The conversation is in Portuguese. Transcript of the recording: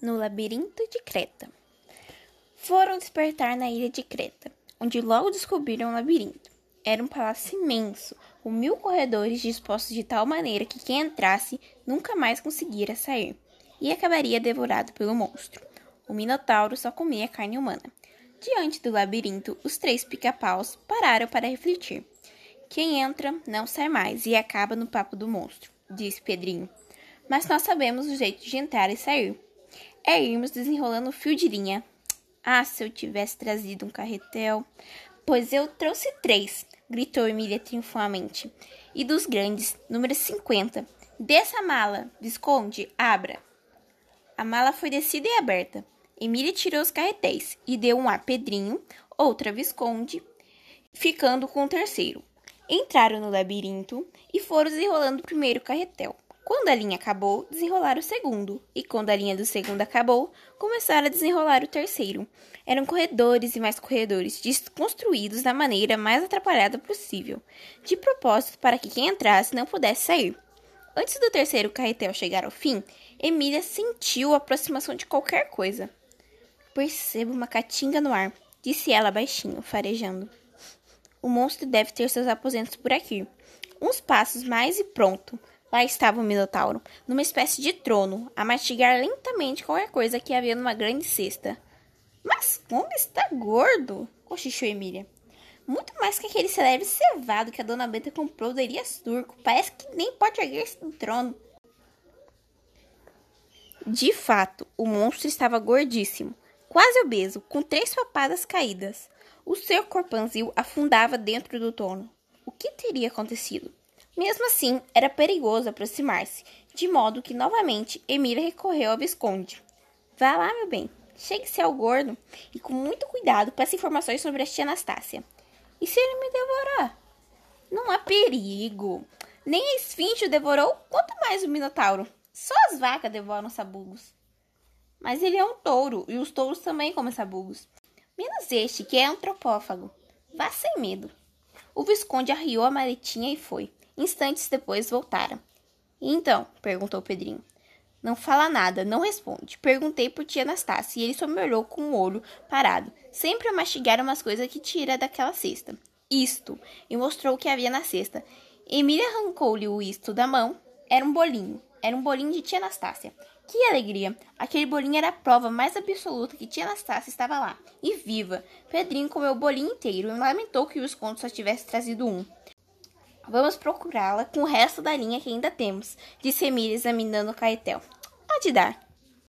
no labirinto de Creta. Foram despertar na ilha de Creta, onde logo descobriram o labirinto. Era um palácio imenso, com mil corredores dispostos de tal maneira que quem entrasse nunca mais conseguira sair, e acabaria devorado pelo monstro. O Minotauro só comia carne humana. Diante do labirinto, os três pica-paus pararam para refletir. Quem entra não sai mais e acaba no papo do monstro, disse Pedrinho. Mas nós sabemos o jeito de entrar e sair é irmos desenrolando o fio de linha. Ah, se eu tivesse trazido um carretel. Pois eu trouxe três, gritou Emília triunfalmente. E dos grandes, número 50. Desça a mala, Visconde, abra. A mala foi descida e aberta. Emília tirou os carretéis e deu um a Pedrinho, outra Visconde, ficando com o terceiro. Entraram no labirinto e foram desenrolando o primeiro carretel. Quando a linha acabou, desenrolaram o segundo, e quando a linha do segundo acabou, começaram a desenrolar o terceiro. Eram corredores e mais corredores, construídos da maneira mais atrapalhada possível, de propósito para que quem entrasse não pudesse sair. Antes do terceiro carretel chegar ao fim, Emília sentiu a aproximação de qualquer coisa. Percebo uma caatinga no ar, disse ela baixinho, farejando. O monstro deve ter seus aposentos por aqui. Uns passos mais e pronto. Lá estava o Minotauro, numa espécie de trono, a mastigar lentamente qualquer coisa que havia numa grande cesta. Mas como está gordo! cochichou Emília. Muito mais que aquele celebre cevado que a dona Benta comprou do Elias Turco. Parece que nem pode erguer-se do trono. De fato, o monstro estava gordíssimo, quase obeso, com três papadas caídas. O seu corpanzil afundava dentro do trono. O que teria acontecido? Mesmo assim, era perigoso aproximar-se, de modo que novamente Emília recorreu ao Visconde. Vá lá, meu bem, chegue-se ao gordo e com muito cuidado peça informações sobre a tia Anastácia. E se ele me devorar? Não há perigo. Nem a esfinge o devorou, quanto mais o minotauro. Só as vacas devoram sabugos. Mas ele é um touro, e os touros também comem sabugos. Menos este, que é antropófago. Vá sem medo. O Visconde arriou a maletinha e foi. Instantes depois voltaram. E então? perguntou Pedrinho. Não fala nada, não responde. Perguntei por tia Anastácia e ele só me olhou com o olho parado, sempre a mastigar umas coisas que tira daquela cesta. Isto, e mostrou o que havia na cesta. Emília arrancou-lhe o isto da mão. Era um bolinho. Era um bolinho de tia Anastácia. Que alegria! Aquele bolinho era a prova mais absoluta que tia Anastácia estava lá, e viva! Pedrinho comeu o bolinho inteiro e lamentou que o escondo só tivesse trazido um. Vamos procurá-la com o resto da linha que ainda temos, disse Emília examinando o caetel. Há de dar.